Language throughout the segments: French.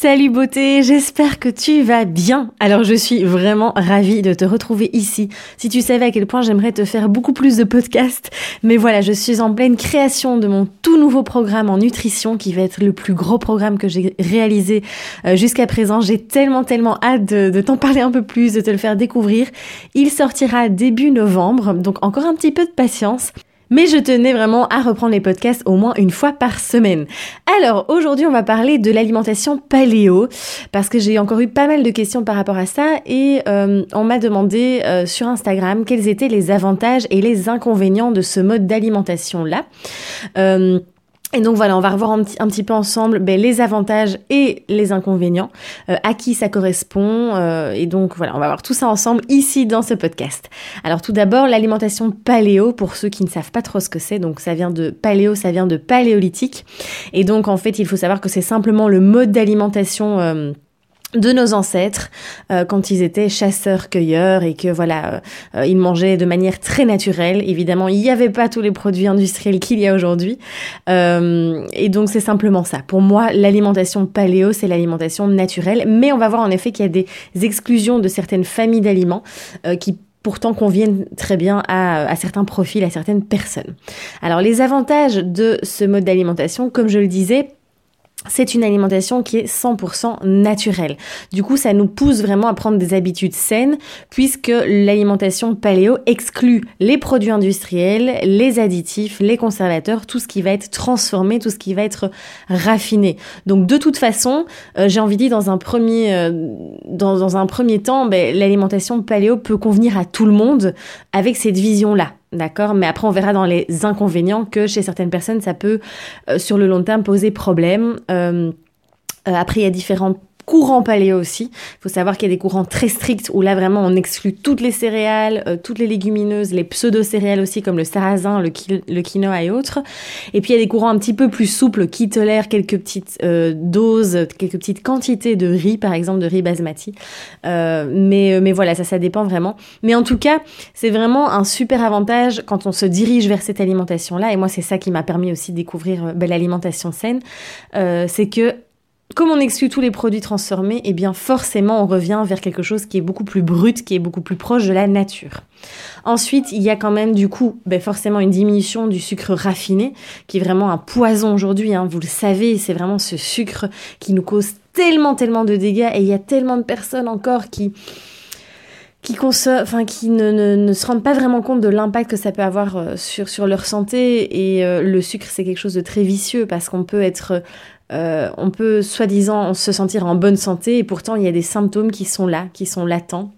Salut beauté, j'espère que tu vas bien. Alors je suis vraiment ravie de te retrouver ici. Si tu savais à quel point j'aimerais te faire beaucoup plus de podcasts, mais voilà, je suis en pleine création de mon tout nouveau programme en nutrition qui va être le plus gros programme que j'ai réalisé euh, jusqu'à présent. J'ai tellement tellement hâte de, de t'en parler un peu plus, de te le faire découvrir. Il sortira début novembre, donc encore un petit peu de patience. Mais je tenais vraiment à reprendre les podcasts au moins une fois par semaine. Alors aujourd'hui on va parler de l'alimentation paléo parce que j'ai encore eu pas mal de questions par rapport à ça et euh, on m'a demandé euh, sur Instagram quels étaient les avantages et les inconvénients de ce mode d'alimentation là. Euh, et donc voilà, on va revoir un petit, peu ensemble ben, les avantages et les inconvénients, euh, à qui ça correspond. Euh, et donc voilà, on va voir tout ça ensemble ici dans ce podcast. Alors tout d'abord, l'alimentation paléo, pour ceux qui ne savent pas trop ce que c'est. Donc ça vient de paléo, ça vient de paléolithique. Et donc en fait, il faut savoir que c'est simplement le mode d'alimentation. Euh, de nos ancêtres euh, quand ils étaient chasseurs-cueilleurs et que voilà euh, ils mangeaient de manière très naturelle. Évidemment il n'y avait pas tous les produits industriels qu'il y a aujourd'hui. Euh, et donc c'est simplement ça. Pour moi l'alimentation paléo c'est l'alimentation naturelle. Mais on va voir en effet qu'il y a des exclusions de certaines familles d'aliments qui pourtant conviennent très bien à, à, certains profils, à certaines personnes. Alors les avantages de ce mode d'alimentation, comme je le disais, c'est une alimentation qui est 100% naturelle. Du coup, ça nous pousse vraiment à prendre des habitudes saines puisque l'alimentation paléo exclut les produits industriels, les additifs, les conservateurs, tout ce qui va être transformé, tout ce qui va être raffiné. Donc de toute façon, euh, j'ai envie de dire dans un premier euh, dans, un premier temps, ben, l'alimentation paléo peut convenir à tout le monde avec cette vision-là. D'accord Mais après, on verra dans les inconvénients que chez certaines personnes, ça peut, euh, sur le long terme, poser problème. Euh, euh après, il y a différentes courant paléo aussi. Il faut savoir qu'il y a des courants très stricts où là vraiment on exclut toutes les céréales, euh, toutes les légumineuses, les pseudo-céréales aussi comme le sarrasin, le, quinoa et autres. Et puis il y a des courants un petit peu plus souples qui tolèrent quelques petites euh, doses, quelques petites quantités de riz par exemple, de riz basmati. Euh, mais, mais voilà, ça ça dépend vraiment. Mais en tout cas, c'est vraiment un super avantage quand on se dirige vers cette alimentation-là. Et moi c'est ça qui m'a permis aussi de découvrir ben, l'alimentation saine. c'est que comme on exclut tous les produits transformés, eh bien forcément on revient vers quelque chose qui est beaucoup plus brut, qui est beaucoup plus proche de la nature. Ensuite, il y a quand même du coup ben, forcément une diminution du sucre raffiné, qui est vraiment un poison aujourd'hui, hein, vous le savez, c'est vraiment ce sucre qui nous cause tellement, tellement de dégâts, et il y a tellement de personnes encore qui qui, enfin, ne, se rendent pas vraiment compte de l'impact que ça peut avoir euh, sur, sur leur santé. Et euh, le sucre, c'est quelque chose de très vicieux parce qu'on peut être euh, on peut soi-disant se sentir en bonne santé et pourtant il y a des symptômes qui sont là, qui sont latents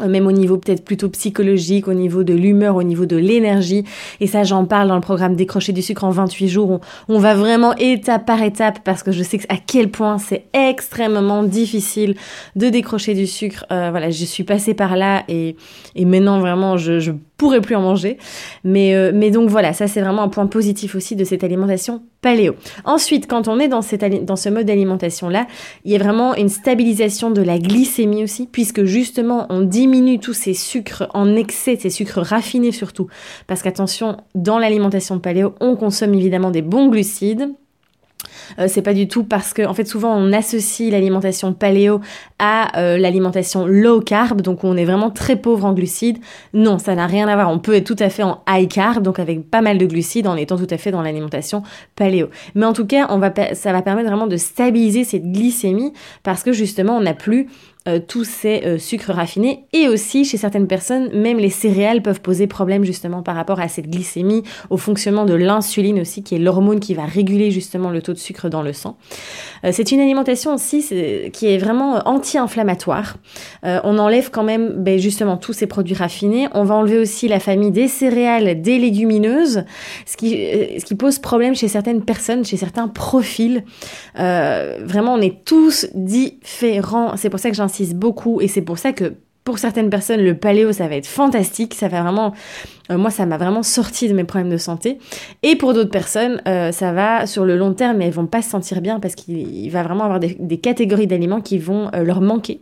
euh, même au niveau peut-être plutôt psychologique, au niveau de l'humeur, au niveau de l'énergie. Et ça, j'en parle dans le programme Décrocher du sucre en 28 jours. On, on va vraiment étape par étape parce que je sais à quel point c'est extrêmement difficile de décrocher du sucre. Euh, voilà, je suis passée par là et, et maintenant vraiment, je, je pourrais plus en manger. Mais, euh, mais donc voilà, ça c'est vraiment un point positif aussi de cette alimentation paléo. Ensuite, quand on est dans, dans ce mode d'alimentation-là, il y a vraiment une stabilisation de la glycémie aussi, puisque justement on diminue tous ces sucres en excès, ces sucres raffinés surtout. Parce qu'attention, dans l'alimentation paléo, on consomme évidemment des bons glucides, euh, c'est pas du tout parce que, en fait, souvent on associe l'alimentation paléo à euh, l'alimentation low carb, donc on est vraiment très pauvre en glucides. Non, ça n'a rien à voir. On peut être tout à fait en high carb, donc avec pas mal de glucides, en étant tout à fait dans l'alimentation paléo. Mais en tout cas, ça va permettre vraiment de stabiliser cette glycémie parce que justement, on n'a plus euh, tous ces sucres raffinés et aussi chez certaines personnes même les céréales peuvent poser problème justement par rapport à cette glycémie au fonctionnement de l'insuline aussi qui est l'hormone qui va réguler justement le taux de sucre dans le sang. Euh, c'est une alimentation aussi qui est vraiment anti-inflammatoire. On enlève quand même ben, justement tous ces produits raffinés. On va enlever aussi la famille des céréales des légumineuses ce qui pose problème chez certaines personnes chez certains profils. Vraiment on est tous différents. C'est pour ça que j'insiste beaucoup et c'est pour ça que pour certaines personnes, le paléo, ça va être fantastique. Ça va vraiment, euh, moi, ça m'a vraiment sorti de mes problèmes de santé. Et pour d'autres personnes, euh, ça va sur le long terme, mais elles vont pas se sentir bien parce qu'il va vraiment avoir des, catégories d'aliments qui vont euh, leur manquer.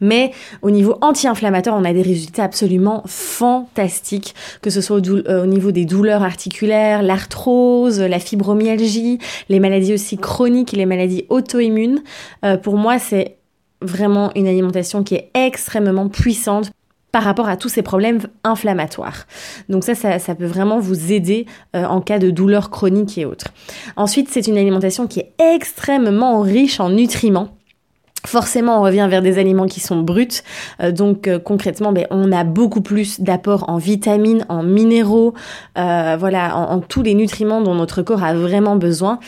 Mais au niveau anti-inflammatoire, on a des résultats absolument fantastiques, que ce soit au, niveau des douleurs articulaires, l'arthrose, la fibromyalgie, les maladies aussi chroniques, les maladies auto-immunes. pour moi, c'est vraiment une alimentation qui est extrêmement puissante par rapport à tous ces problèmes inflammatoires. Donc ça, ça, peut vraiment vous aider euh, en cas de douleurs chroniques et autres. Ensuite, c'est une alimentation qui est extrêmement riche en nutriments. Forcément, on revient vers des aliments qui sont bruts. Euh, donc euh, concrètement, ben, on a beaucoup plus d'apports en vitamines, en minéraux, euh, voilà, en, tous les nutriments dont notre corps a vraiment besoin,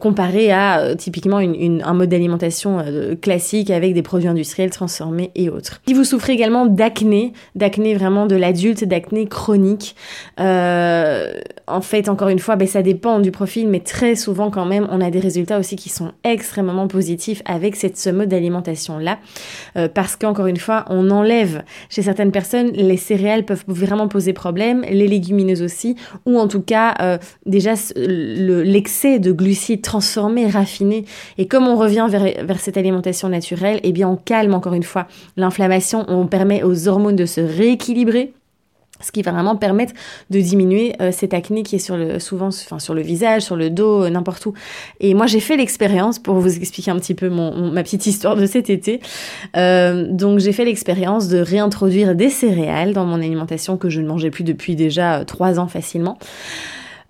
comparé à typiquement un mode d'alimentation classique avec des produits industriels transformés et autres. Si vous souffrez également d'acné, d'acné vraiment de l'adulte, d'acné chronique, en fait, encore une fois, ben, ça dépend du profil, mais très souvent quand même, on a des résultats aussi qui sont extrêmement positifs avec cette, ce mode d'alimentation-là, euh, parce qu'encore une fois, on enlève chez certaines personnes, les céréales peuvent vraiment poser problème, les légumineuses aussi, ou en tout cas, euh, déjà, l'excès de glucides transformés, raffinés. Et comme on revient vers, vers cette alimentation naturelle, eh bien, on calme encore une fois l'inflammation, on permet aux hormones de se rééquilibrer ce qui va vraiment permettre de diminuer euh, cette acné qui est sur le souvent enfin sur le visage, sur le dos, euh, n'importe où. Et moi j'ai fait l'expérience pour vous expliquer un petit peu mon, ma petite histoire de cet été. Euh, donc j'ai fait l'expérience de réintroduire des céréales dans mon alimentation que je ne mangeais plus depuis déjà trois ans facilement.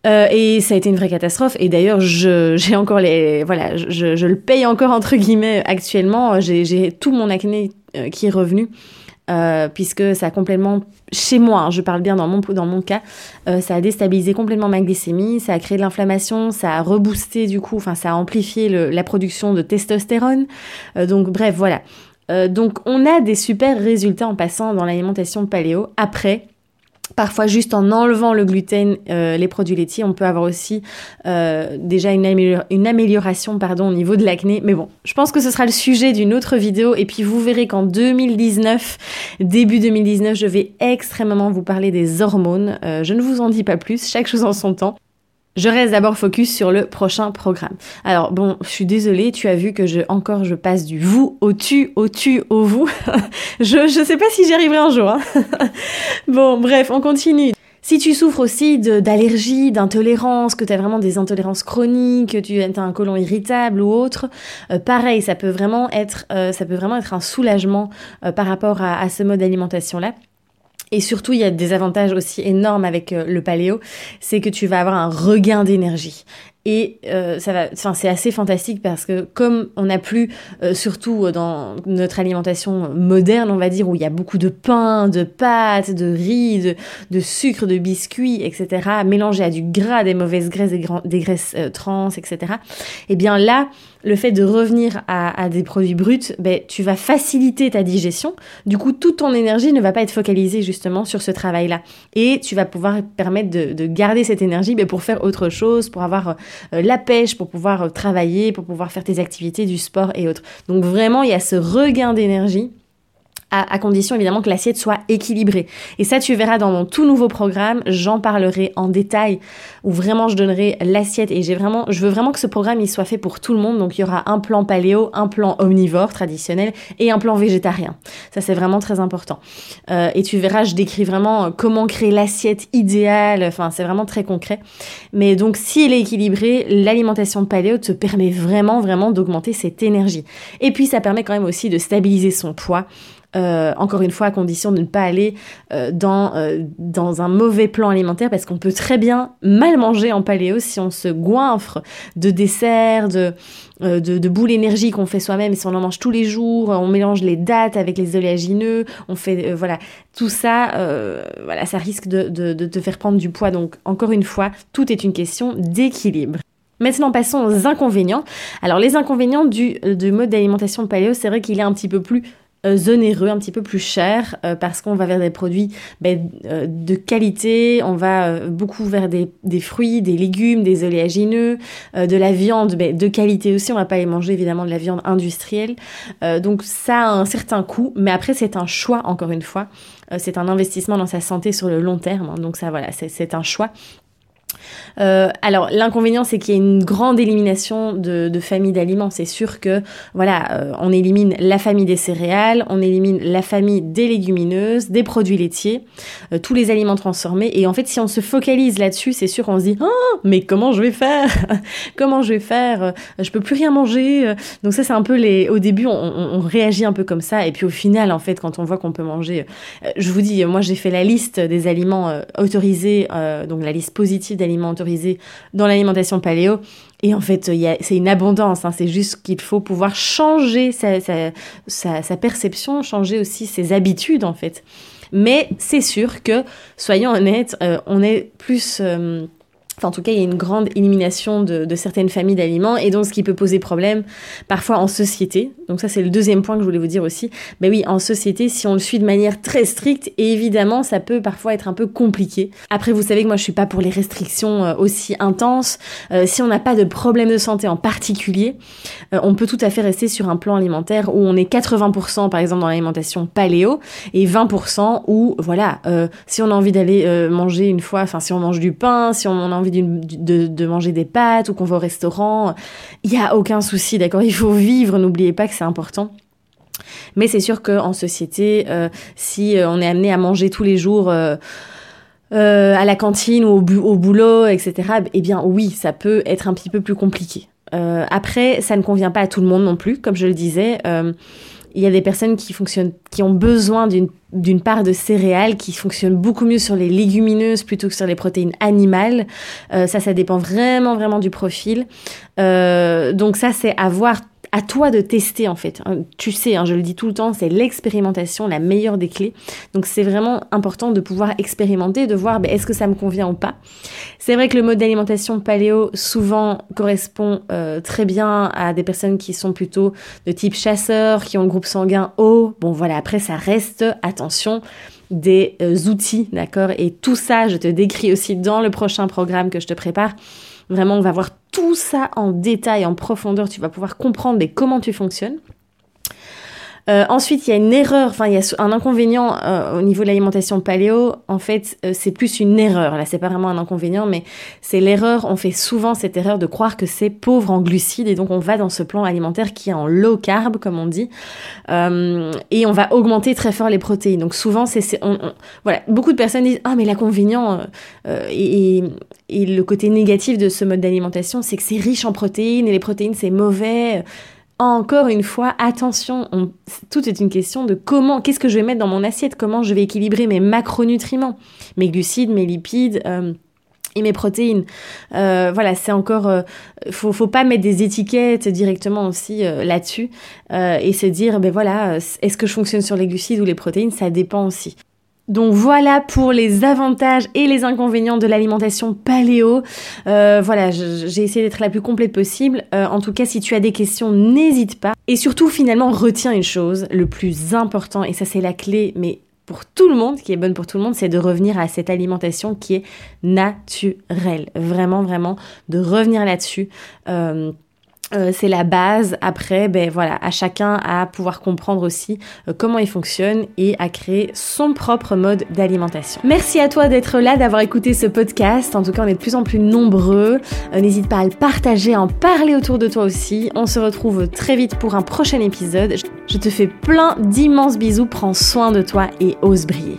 et ça a été une vraie catastrophe. Et d'ailleurs, j'ai encore les, voilà, je, je, le paye encore entre guillemets actuellement. J'ai tout mon acné qui est revenu. Euh, puisque ça a complètement, chez moi, hein, je parle bien dans mon, dans mon cas, euh, ça a déstabilisé complètement ma glycémie, ça a créé de l'inflammation, ça a reboosté du coup, enfin ça a amplifié la production de testostérone. Euh, donc bref, voilà. donc on a des super résultats en passant dans l'alimentation paléo. Après, Parfois, juste en enlevant le gluten, euh, les produits laitiers, on peut avoir aussi euh, déjà une, amélioration pardon, au niveau de l'acné. Mais bon, je pense que ce sera le sujet d'une autre vidéo. Et puis, vous verrez qu'en 2019, début 2019, je vais extrêmement vous parler des hormones. Euh, je ne vous en dis pas plus, chaque chose en son temps. Je reste d'abord focus sur le prochain programme. Alors bon, je suis désolée, tu as vu que je encore je passe du vous au tu, au tu, au vous. je je sais pas si j'y arriverai un jour. Hein. bon, bref, on continue. Si tu souffres aussi d'allergies, d'intolérance, que tu as vraiment des intolérances chroniques, que tu as un côlon irritable ou autre, euh, pareil, ça peut vraiment être, euh, ça peut vraiment être un soulagement euh, par rapport à, à ce mode d'alimentation là. Et surtout, il y a des avantages aussi énormes avec euh, le paléo, c'est que tu vas avoir un regain d'énergie. Et euh, ça va, enfin c'est assez fantastique parce que comme on n'a plus, euh, surtout dans notre alimentation moderne, on va dire où il y a beaucoup de pain, de pâtes, de riz, de, de sucre, de biscuits, etc., mélangé à du gras, des mauvaises graisses, des, des graisses trans, etc. Et eh bien là, le fait de revenir à, des produits bruts, ben, tu vas faciliter ta digestion. Du coup, toute ton énergie ne va pas être focalisée justement sur ce travail-là. Et tu vas pouvoir permettre de, garder cette énergie ben, pour faire autre chose, pour avoir euh, la pêche, pour pouvoir euh, travailler, pour pouvoir faire tes activités, du sport et autres. Donc vraiment, il y a ce regain d'énergie à, condition évidemment que l'assiette soit équilibrée. Et ça, tu verras dans mon tout nouveau programme, j'en parlerai en détail, où vraiment je donnerai l'assiette et j'ai vraiment, je veux vraiment que ce programme il soit fait pour tout le monde. Donc il y aura un plan paléo, un plan omnivore traditionnel et un plan végétarien. Ça c'est vraiment très important. Euh, et tu verras, je décris vraiment euh, comment créer l'assiette idéale. Enfin, c'est vraiment très concret. Mais donc si elle est équilibrée, l'alimentation paléo te permet vraiment, vraiment d'augmenter cette énergie. Et puis ça permet quand même aussi de stabiliser son poids. Euh, encore une fois à condition de ne pas aller euh, dans, euh, dans un mauvais plan alimentaire parce qu'on peut très bien mal manger en paléo si on se goinfre de desserts, de, de, boules énergie qu'on fait soi-même, si on en mange tous les jours, on mélange les dates avec les oléagineux, on fait voilà tout ça, voilà ça risque de, te faire prendre du poids. Donc encore une fois, tout est une question d'équilibre. Maintenant, passons aux inconvénients. Alors, les inconvénients du, du mode d'alimentation paléo, c'est vrai qu'il est un petit peu plus onéreux, un petit peu plus cher, euh, parce qu'on va vers des produits ben, euh, de qualité, on va beaucoup vers des, fruits, des légumes, des oléagineux, de la viande ben, de qualité aussi, on va pas aller manger évidemment de la viande industrielle. donc ça a un certain coût, mais après c'est un choix encore une fois. c'est un investissement dans sa santé sur le long terme, hein. donc ça voilà, c'est un choix. Euh, alors l'inconvénient c'est qu'il y a une grande élimination de, familles d'aliments. C'est sûr que voilà, euh, on élimine la famille des céréales, on élimine la famille des légumineuses, des produits laitiers, euh, tous les aliments transformés. Et en fait, si on se focalise là-dessus, c'est sûr qu'on se dit oh, mais comment je vais faire Comment je vais faire Je peux plus rien manger. Donc ça c'est un peu les. Au début on, on, réagit un peu comme ça et puis au final en fait quand on voit qu'on peut manger, je vous dis moi j'ai fait la liste des aliments autorisés, donc la liste positive d'aliments autorisés dans l'alimentation paléo. Et en fait, c'est une abondance. Hein. C'est juste qu'il faut pouvoir changer sa, sa, perception, changer aussi ses habitudes, en fait. Mais c'est sûr que, soyons honnêtes, euh, on est plus... Euh, en tout cas, il y a une grande élimination de, certaines familles d'aliments et donc ce qui peut poser problème parfois en société. Donc ça, c'est le deuxième point que je voulais vous dire aussi. Ben oui, en société, si on le suit de manière très stricte, et évidemment, ça peut parfois être un peu compliqué. Après, vous savez que moi, je suis pas pour les restrictions euh, aussi intenses. Euh, si on n'a pas de problème de santé en particulier, euh, on peut tout à fait rester sur un plan alimentaire où on est 80% par exemple dans l'alimentation paléo et 20% où voilà, si on a envie d'aller manger une fois, enfin si on mange du pain, si on a envie de, manger des pâtes ou qu'on va au restaurant, il y a aucun souci, d'accord? Il faut vivre, n'oubliez pas que c'est important. Mais c'est sûr qu'en société, euh, si euh, on est amené à manger tous les jours euh, à la cantine ou au, boulot, etc., eh bien oui, ça peut être un petit peu plus compliqué. après, ça ne convient pas à tout le monde non plus, comme je le disais il y a des personnes qui fonctionnent, qui ont besoin d'une part de céréales, qui fonctionnent beaucoup mieux sur les légumineuses plutôt que sur les protéines animales. Euh, ça, ça dépend vraiment, vraiment du profil. Euh, donc ça, c'est à voir à toi de tester en fait. Hein, tu sais, hein, je le dis tout le temps, c'est l'expérimentation la meilleure des clés. Donc c'est vraiment important de pouvoir expérimenter, de voir ben, est-ce que ça me convient ou pas. C'est vrai que le mode d'alimentation paléo souvent correspond euh, très bien à des personnes qui sont plutôt de type chasseur, qui ont le groupe sanguin haut. Bon voilà, après ça reste, attention, des euh, outils, d'accord? Et tout ça, je te décris aussi dans le prochain programme que je te prépare. Vraiment, on va voir tout ça en détail, en profondeur. Tu vas pouvoir comprendre comment tu fonctionnes. Euh, ensuite, il y a une erreur, enfin il y a un inconvénient euh, au niveau de l'alimentation paléo. En fait, euh, c'est plus une erreur. Là, c'est pas vraiment un inconvénient, mais c'est l'erreur. On fait souvent cette erreur de croire que c'est pauvre en glucides et donc on va dans ce plan alimentaire qui est en low carb, comme on dit, et on va augmenter très fort les protéines. Donc souvent, c'est, voilà, beaucoup de personnes disent ah mais l'inconvénient et, et le côté négatif de ce mode d'alimentation, c'est que c'est riche en protéines et les protéines c'est mauvais encore une fois, attention, tout est une question de comment, qu'est-ce que je vais mettre dans mon assiette, comment je vais équilibrer mes macronutriments, mes glucides, mes lipides. Euh, et mes protéines. Euh, voilà, c'est encore, euh, faut, faut pas mettre des étiquettes directement aussi là-dessus et se dire, ben voilà, est-ce que je fonctionne sur les glucides ou les protéines Ça dépend aussi. Donc voilà pour les avantages et les inconvénients de l'alimentation paléo. Euh, voilà, j'ai essayé d'être la plus complète possible. Euh, en tout cas, si tu as des questions, n'hésite pas. Et surtout, finalement, retiens une chose, le plus important, et ça c'est la clé, mais pour tout le monde, qui est bonne pour tout le monde, c'est de revenir à cette alimentation qui est naturelle. Vraiment, vraiment, de revenir là-dessus. Euh, euh, c'est la base. Après, ben voilà, à chacun à pouvoir comprendre aussi euh, comment il fonctionne et à créer son propre mode d'alimentation. Merci à toi d'être là, d'avoir écouté ce podcast. En tout cas, on est de plus en plus nombreux. Euh, n'hésite pas à le partager, à en parler autour de toi aussi. On se retrouve très vite pour un prochain épisode. Je te fais plein d'immenses bisous. Prends soin de toi et ose briller.